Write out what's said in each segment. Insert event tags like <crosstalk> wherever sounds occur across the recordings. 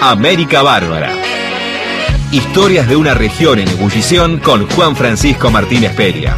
América Bárbara. Historias de una región en ebullición con Juan Francisco Martínez Peria.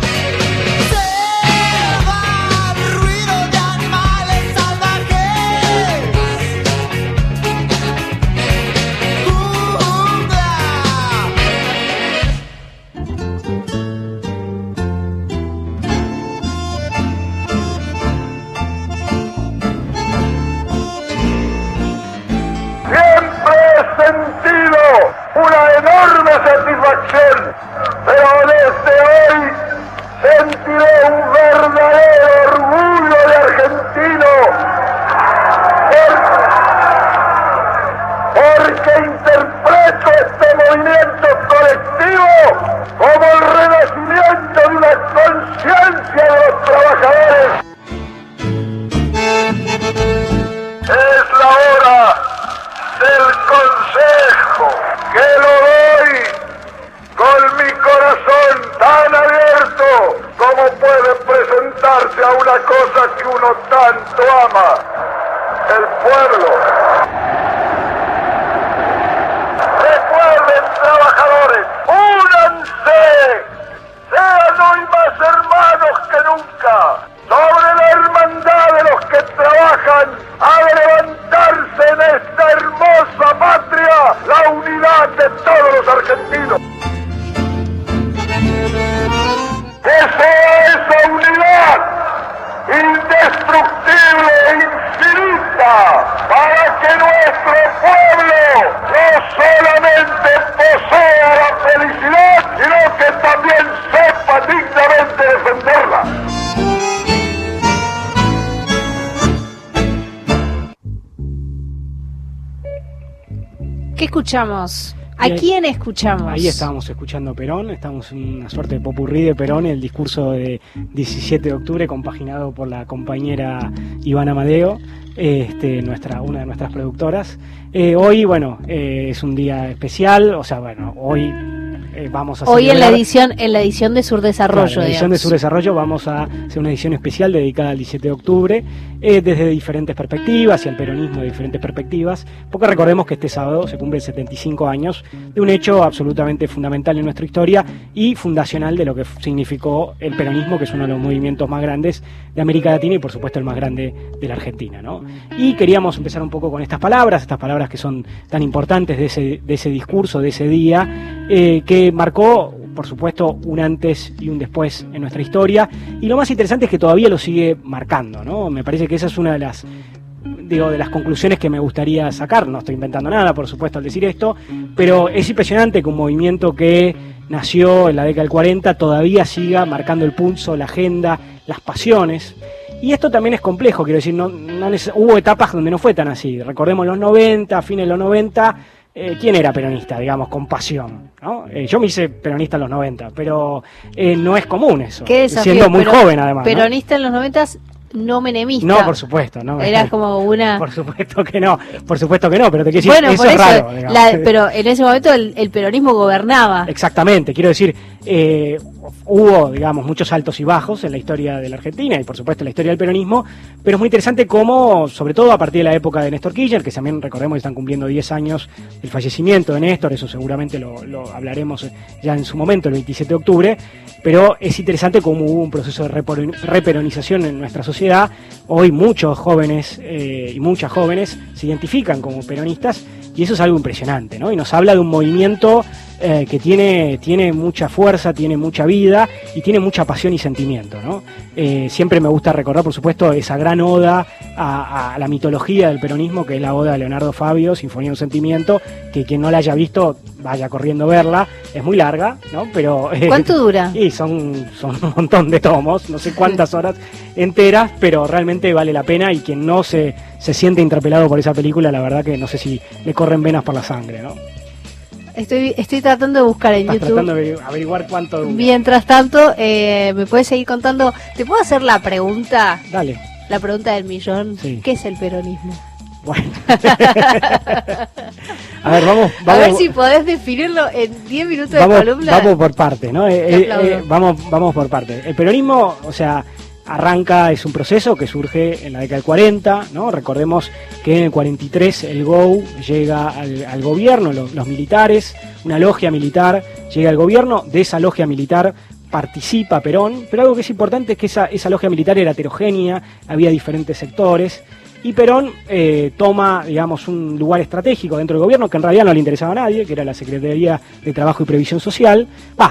que lo doy con mi corazón tan abierto como puede presentarse a una cosa que uno tanto ama, el pueblo. Recuerden, trabajadores, únanse, sean hoy más hermanos que nunca, sobre la hermandad de los que trabajan escuchamos? ¿A quién escuchamos? Ahí estábamos escuchando Perón, estamos en una suerte de popurrí de Perón, el discurso de 17 de octubre, compaginado por la compañera Ivana Amadeo, este, nuestra, una de nuestras productoras. Eh, hoy, bueno, eh, es un día especial, o sea, bueno, hoy eh, vamos a Hoy en la edición en la edición de Sur Desarrollo. en la edición de Sur Desarrollo vamos a hacer una edición especial dedicada al 17 de octubre eh, desde diferentes perspectivas y al peronismo de diferentes perspectivas, porque recordemos que este sábado se cumplen 75 años de un hecho absolutamente fundamental en nuestra historia y fundacional de lo que significó el peronismo, que es uno de los movimientos más grandes de América Latina y por supuesto el más grande de la Argentina. ¿no? Y queríamos empezar un poco con estas palabras, estas palabras que son tan importantes de ese, de ese discurso, de ese día, eh, que marcó, por supuesto, un antes y un después en nuestra historia. Y lo más interesante es que todavía lo sigue marcando, ¿no? Me parece que esa es una de las digo, de las conclusiones que me gustaría sacar. No estoy inventando nada, por supuesto, al decir esto, pero es impresionante que un movimiento que nació en la década del 40 todavía siga marcando el pulso, la agenda, las pasiones. Y esto también es complejo, quiero decir, no, no hubo etapas donde no fue tan así. Recordemos los 90, fines de los 90, eh, ¿quién era peronista, digamos, con pasión? ¿no? Eh, yo me hice peronista en los 90, pero eh, no es común eso. Siendo muy joven, además. Peronista en los 90 no menemista. No, por supuesto, no. Era <laughs> como una. Por supuesto que no, por supuesto que no, pero te quiero decir, eso es raro. pero en ese momento el, peronismo gobernaba. Exactamente, quiero decir, eh, hubo, digamos, muchos altos y bajos en la historia de la Argentina y por supuesto en la historia del peronismo, pero es muy interesante cómo, sobre todo a partir de la época de Néstor Kirchner, que también recordemos que están cumpliendo 10 años del fallecimiento de Néstor, eso seguramente lo, lo hablaremos ya en su momento, el 27 de octubre, pero es interesante cómo hubo un proceso de reperonización en nuestra sociedad. Hoy muchos jóvenes eh, y muchas jóvenes se identifican como peronistas y eso es algo impresionante, ¿no? Y nos habla de un movimiento eh, que tiene, tiene mucha fuerza, tiene mucha vida y tiene mucha pasión y sentimiento. ¿no? Eh, siempre me gusta recordar, por supuesto, esa gran oda a, la mitología del peronismo, que es la oda de Leonardo Fabio, Sinfonía de un Sentimiento, que quien no la haya visto vaya corriendo a verla. Es muy larga, ¿no? Pero, eh, ¿Cuánto dura? <laughs> Y son, son un montón de tomos, no sé cuántas horas enteras, pero realmente vale la pena y quien no se, se siente interpelado por esa película, la verdad que no sé si le corren venas por la sangre, ¿no? Estoy, estoy tratando de buscar en YouTube. tratando de averiguar cuánto. Mientras tanto, eh, ¿me puedes seguir contando? ¿Te puedo hacer la pregunta? Dale. La pregunta del millón. ¿Qué es el peronismo? Bueno. <laughs> a ver, vamos, A ver si podés definirlo en 10 minutos vamos, de columna. Vamos por parte, ¿no? Eh, eh, vamos, vamos por parte. El peronismo, o sea, arranca, es un proceso que surge en la década del 40, ¿no? Recordemos que en el 43 el GO llega al, gobierno, los, militares, una logia militar llega al gobierno, de esa logia militar participa Perón, pero algo que es importante es que esa, esa logia militar era heterogénea, había diferentes sectores, y Perón eh, toma, digamos, un lugar estratégico dentro del gobierno que en realidad no le interesaba a nadie, que era la Secretaría de Trabajo y Previsión Social.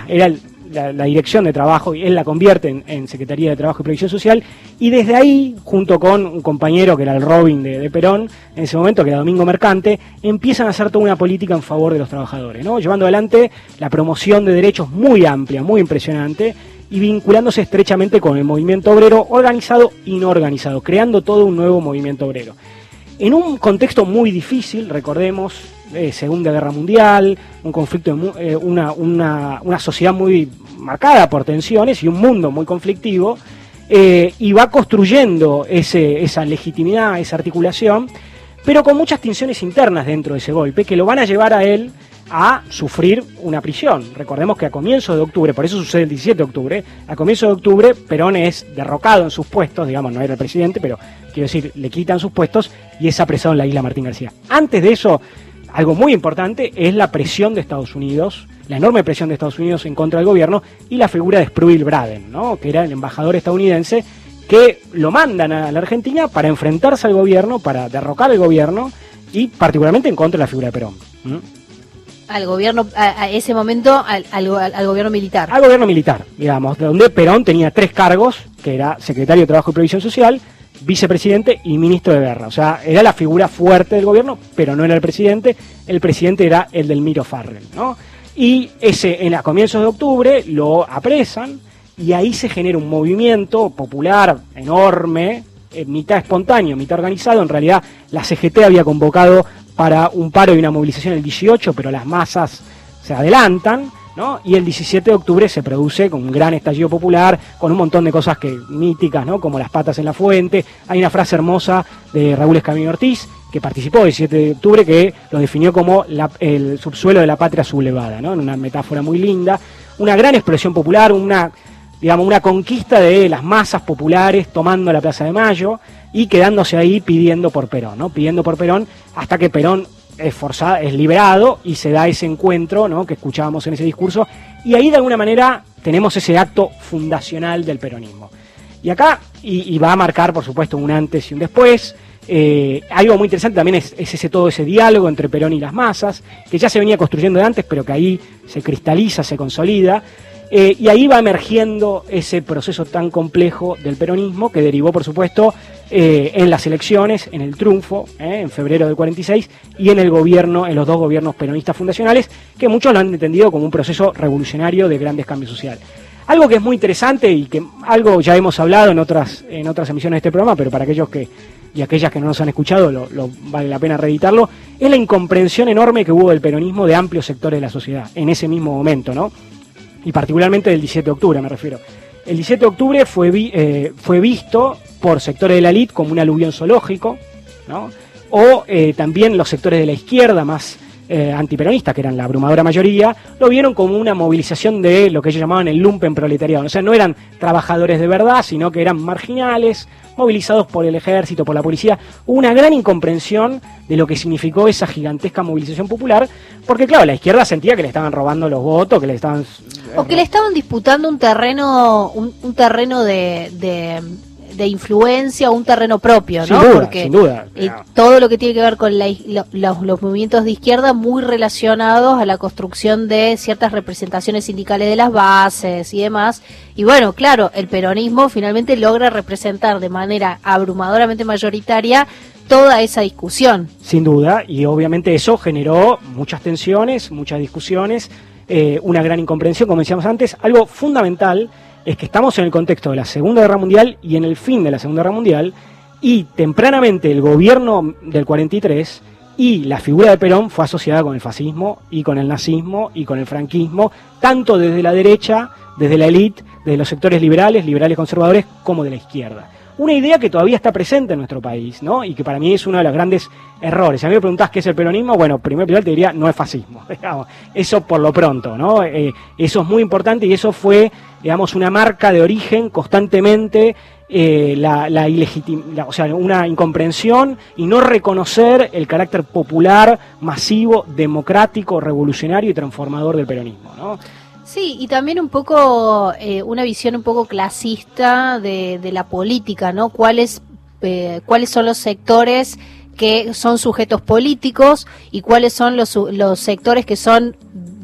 Era la, Dirección de Trabajo y él la convierte en, Secretaría de Trabajo y Previsión Social. Y desde ahí, junto con un compañero que era el Robin de, Perón, en ese momento, que era Domingo Mercante, empiezan a hacer toda una política en favor de los trabajadores, ¿no? llevando adelante la promoción de derechos muy amplia, muy impresionante y vinculándose estrechamente con el movimiento obrero organizado y no organizado, creando todo un nuevo movimiento obrero. En un contexto muy difícil, recordemos, eh, Segunda Guerra Mundial, un conflicto, eh, una, una, sociedad muy marcada por tensiones y un mundo muy conflictivo, eh, y va construyendo ese, esa legitimidad, esa articulación, pero con muchas tensiones internas dentro de ese golpe que lo van a llevar a él a sufrir una prisión. Recordemos que a comienzos de octubre, por eso sucede el 17 de octubre, a comienzos de octubre Perón es derrocado en sus puestos, digamos, no era el presidente, pero quiero decir, le quitan sus puestos y es apresado en la isla Martín García. Antes de eso, algo muy importante es la presión de Estados Unidos, la enorme presión de Estados Unidos en contra del gobierno y la figura de Spruill Braden, ¿no? que era el embajador estadounidense que lo mandan a la Argentina para enfrentarse al gobierno, para derrocar al gobierno y particularmente en contra de la figura de Perón al gobierno, a, ese momento, al, al, gobierno militar. Al gobierno militar, digamos, donde Perón tenía tres cargos, que era secretario de Trabajo y Previsión Social, vicepresidente y ministro de guerra. O sea, era la figura fuerte del gobierno, pero no era el presidente. El presidente era el del Miro Farrell, ¿no? Y ese, en a comienzos de octubre, lo apresan y ahí se genera un movimiento popular enorme, eh, mitad espontáneo, mitad organizado. En realidad, la CGT había convocado para un paro y una movilización el 18, pero las masas se adelantan, ¿no? Y el 17 de octubre se produce con un gran estallido popular, con un montón de cosas que míticas, ¿no? Como las patas en la fuente. Hay una frase hermosa de Raúl Escamillo Ortiz, que participó el 17 de octubre, que lo definió como el subsuelo de la patria sublevada, ¿no? En una metáfora muy linda. Una gran expresión popular, una, digamos, una conquista de las masas populares tomando la Plaza de Mayo y quedándose ahí pidiendo por Perón, ¿no? Pidiendo por Perón hasta que Perón es forzado, es liberado y se da ese encuentro, ¿no? Que escuchábamos en ese discurso y ahí de alguna manera tenemos ese acto fundacional del peronismo. Y acá, y, va a marcar, por supuesto, un antes y un después. Eh, algo muy interesante también es, es, ese todo ese diálogo entre Perón y las masas, que ya se venía construyendo de antes, pero que ahí se cristaliza, se consolida. Eh, y ahí va emergiendo ese proceso tan complejo del peronismo que derivó, por supuesto, eh, en las elecciones, en el triunfo, eh, en febrero del 46, y en el gobierno, en los dos gobiernos peronistas fundacionales, que muchos lo han entendido como un proceso revolucionario de grandes cambios sociales. Algo que es muy interesante y que algo ya hemos hablado en otras, en otras emisiones de este programa, pero para aquellos que y aquellas que no nos han escuchado lo, vale la pena reeditarlo, es la incomprensión enorme que hubo del peronismo de amplios sectores de la sociedad en ese mismo momento, ¿no? Y particularmente del 17 de octubre me refiero. El 17 de octubre fue, eh, fue visto por sectores de la elite como un aluvión zoológico, ¿no? o eh, también los sectores de la izquierda más eh, antiperonistas, que eran la abrumadora mayoría, lo vieron como una movilización de lo que ellos llamaban el lumpen proletariado. O sea, no eran trabajadores de verdad, sino que eran marginales, movilizados por el ejército, por la policía, una gran incomprensión de lo que significó esa gigantesca movilización popular, porque claro, la izquierda sentía que le estaban robando los votos, que le estaban... O que le estaban disputando un terreno, un, terreno de influencia o un terreno propio, ¿no? Porque sin duda. todo lo que tiene que ver con los, movimientos de izquierda muy relacionados a la construcción de ciertas representaciones sindicales de las bases y demás. Y bueno, claro, el peronismo finalmente logra representar de manera abrumadoramente mayoritaria toda esa discusión. Sin duda, y obviamente eso generó muchas tensiones, muchas discusiones, eh, una gran incomprensión, como decíamos antes, algo fundamental es que estamos en el contexto de la Segunda Guerra Mundial y en el fin de la Segunda Guerra Mundial, y tempranamente el gobierno del 43 y la figura de Perón fue asociada con el fascismo y con el nazismo y con el franquismo, tanto desde la derecha, desde la élite, desde los sectores liberales, liberales conservadores, como de la izquierda una idea que todavía está presente en nuestro país, ¿no? Y que para mí es uno de los grandes errores. Si a mí me preguntás qué es el peronismo, bueno, primero te diría, no es fascismo. <laughs> Eso por lo pronto, ¿no? Eh, eso es muy importante y eso fue, digamos, una marca de origen constantemente eh, la, la, la, o sea, una incomprensión y no reconocer el carácter popular, masivo, democrático, revolucionario y transformador del peronismo, ¿no? Sí, y también un poco eh, una visión un poco clasista de, de la política, ¿no? ¿Cuáles, eh, ¿Cuáles son los sectores que son sujetos políticos y cuáles son los, los sectores que son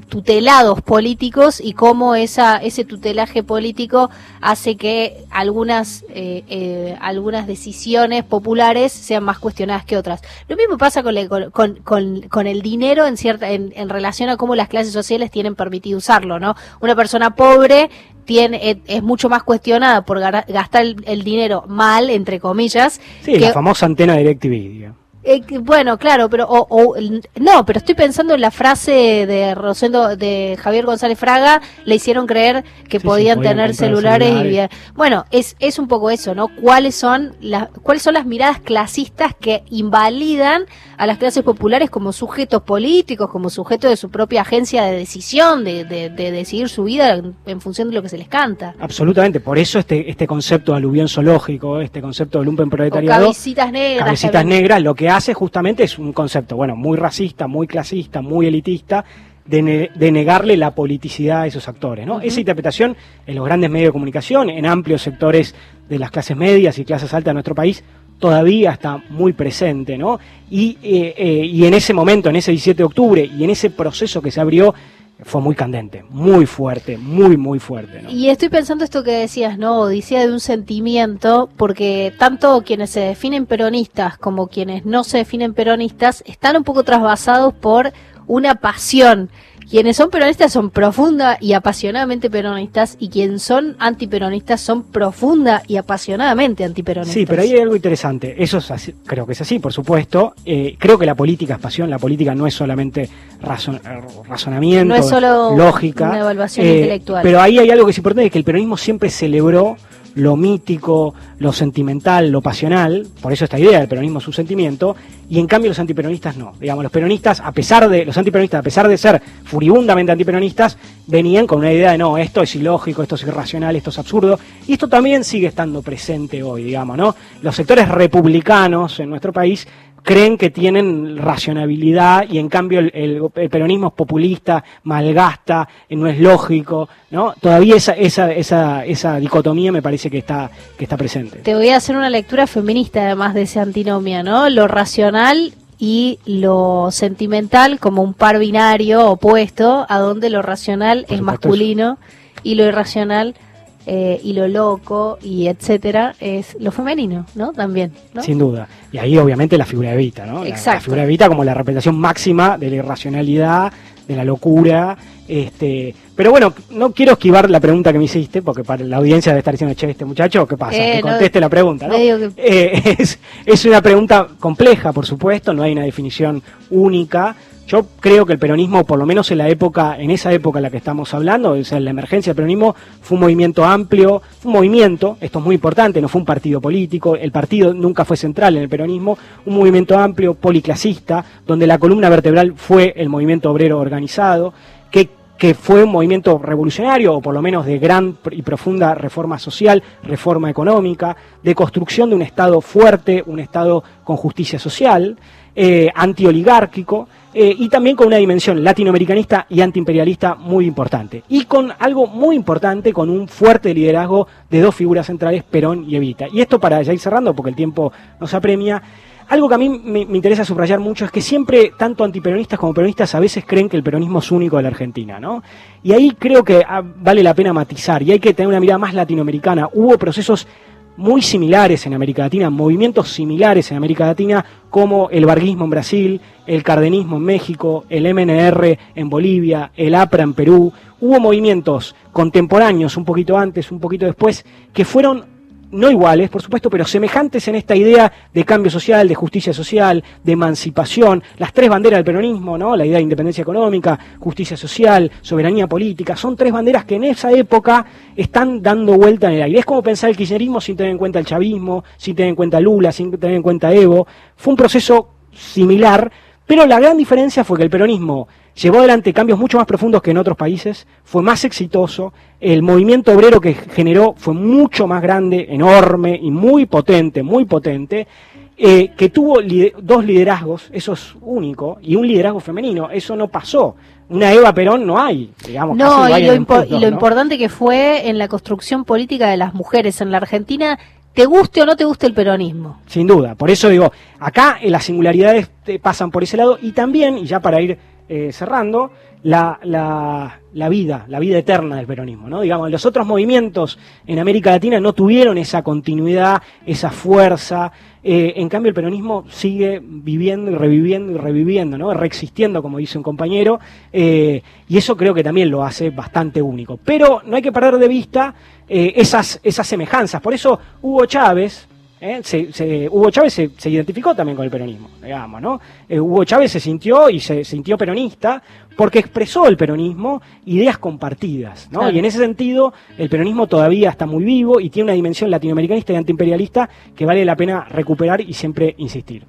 tutelados políticos y cómo esa, ese tutelaje político hace que algunas, eh, eh, algunas decisiones populares sean más cuestionadas que otras. Lo mismo pasa con, con, con, con el dinero en, cierta, en, en, relación a cómo las clases sociales tienen permitido usarlo, ¿no? Una persona pobre tiene, es mucho más cuestionada por gastar el, dinero mal, entre comillas. Sí, la famosa antena DirecTV, eh, bueno, claro, pero o, no, pero estoy pensando en la frase de Rosendo de Javier González Fraga, le hicieron creer que podían tener celulares, y bueno, es es un poco eso, ¿no? ¿Cuáles son las cuáles son las miradas clasistas que invalidan a las clases populares como sujetos políticos, como sujetos de su propia agencia de decisión, de, de, decidir su vida en, función de lo que se les canta? Absolutamente, por eso este este concepto de aluvión zoológico, este concepto de lumpen proletariado, cabecitas negras, cabecitas negras, lo que hace justamente es un concepto, bueno, muy racista, muy clasista, muy elitista, de, negarle la politicidad a esos actores. ¿no? Esa interpretación en los grandes medios de comunicación, en amplios sectores de las clases medias y clases altas de nuestro país, todavía está muy presente. ¿no? Y, eh, eh, y en ese momento, en ese 17 de octubre, y en ese proceso que se abrió fue muy candente, muy fuerte, muy, muy fuerte. Y estoy pensando esto que decías, ¿no? Odisea de un sentimiento, porque tanto quienes se definen peronistas como quienes no se definen peronistas están un poco trasvasados por una pasión quienes son peronistas son profunda y apasionadamente peronistas y quienes son antiperonistas son profunda y apasionadamente antiperonistas. Sí, pero ahí hay algo interesante. Eso es creo que es así, por supuesto. Eh, creo que la política es pasión, la política no es solamente razonamiento, no es solo lógica, una evaluación eh, intelectual. Pero ahí hay algo que es importante, es que el peronismo siempre celebró lo mítico, lo sentimental, lo pasional, por eso esta idea del peronismo es su sentimiento, y en cambio los antiperonistas no. Digamos, los peronistas, a pesar de, los antiperonistas, a pesar de ser furibundamente antiperonistas, venían con una idea de no, esto es ilógico, esto es irracional, esto es absurdo, y esto también sigue estando presente hoy, digamos, ¿no? Los sectores republicanos en nuestro país creen que tienen racionabilidad y en cambio el, peronismo es populista, malgasta, no es lógico, ¿no? Todavía esa, esa, esa, esa dicotomía me parece que está, que está presente. Te voy a hacer una lectura feminista además de esa antinomia, ¿no? Lo racional y lo sentimental como un par binario opuesto, a donde lo racional es masculino y lo irracional eh, y lo loco y etcétera es lo femenino, ¿no? También, ¿no? Sin duda. Y ahí obviamente la figura de Evita, ¿no? Exacto. La, figura de Evita como la representación máxima de la irracionalidad, de la locura, este, pero bueno, no quiero esquivar la pregunta que me hiciste, porque para la audiencia debe estar diciendo, che, este muchacho, ¿qué pasa? que eh, conteste la pregunta, ¿no? Eh, <laughs> es, es una pregunta compleja, por supuesto, no hay una definición única. Yo creo que el peronismo, por lo menos en la época, en esa época en la que estamos hablando, o sea, la emergencia del peronismo, fue un movimiento amplio, un movimiento, esto es muy importante, no fue un partido político, el partido nunca fue central en el peronismo, un movimiento amplio, policlasista, donde la columna vertebral fue el movimiento obrero organizado, que que fue un movimiento revolucionario, o por lo menos de gran y profunda reforma social, reforma económica, de construcción de un Estado fuerte, un Estado con justicia social, eh, antioligárquico, eh, y también con una dimensión latinoamericanista y antiimperialista muy importante. Y con algo muy importante, con un fuerte liderazgo de dos figuras centrales, Perón y Evita. Y esto para ya ir cerrando, porque el tiempo nos apremia, algo que a mí me, interesa subrayar mucho es que siempre, tanto antiperonistas como peronistas, a veces creen que el peronismo es único de la Argentina, ¿no? Y ahí creo que ah, vale la pena matizar y hay que tener una mirada más latinoamericana. Hubo procesos muy similares en América Latina, movimientos similares en América Latina, como el varguismo en Brasil, el cardenismo en México, el MNR en Bolivia, el APRA en Perú. Hubo movimientos contemporáneos, un poquito antes, un poquito después, que fueron no iguales, por supuesto, pero semejantes en esta idea de cambio social, de justicia social, de emancipación, las tres banderas del peronismo, ¿no? La idea de independencia económica, justicia social, soberanía política, son tres banderas que en esa época están dando vuelta en el aire. Es como pensar el kirchnerismo sin tener en cuenta el chavismo, sin tener en cuenta Lula, sin tener en cuenta Evo. Fue un proceso similar, Pero la gran diferencia fue que el peronismo llevó adelante cambios mucho más profundos que en otros países, fue más exitoso, el movimiento obrero que generó fue mucho más grande, enorme y muy potente, muy potente, eh, que tuvo dos liderazgos, eso es único, y un liderazgo femenino, eso no pasó. Una Eva Perón no hay, digamos. No, y, lo, y lo importante que fue en la construcción política de las mujeres en la Argentina te guste o no te guste el peronismo. Sin duda, por eso digo, acá eh, las singularidades pasan por ese lado y también, y ya para ir eh, cerrando, la, la, vida, la vida eterna del peronismo. ¿no? Digamos, los otros movimientos en América Latina no tuvieron esa continuidad, esa fuerza. Eh, en cambio, el peronismo sigue viviendo y reviviendo y reviviendo, ¿no? reexistiendo, como dice un compañero, y eso creo que también lo hace bastante único. Pero no hay que perder de vista eh, esas, esas semejanzas. Por eso Hugo Chávez, eh, se, Hugo Chávez se, identificó también con el peronismo, digamos, ¿no? Eh, Hugo Chávez se sintió y se sintió peronista porque expresó el peronismo ideas compartidas, ¿no? Y en ese sentido, el peronismo todavía está muy vivo y tiene una dimensión latinoamericanista y antiimperialista que vale la pena recuperar y siempre insistir.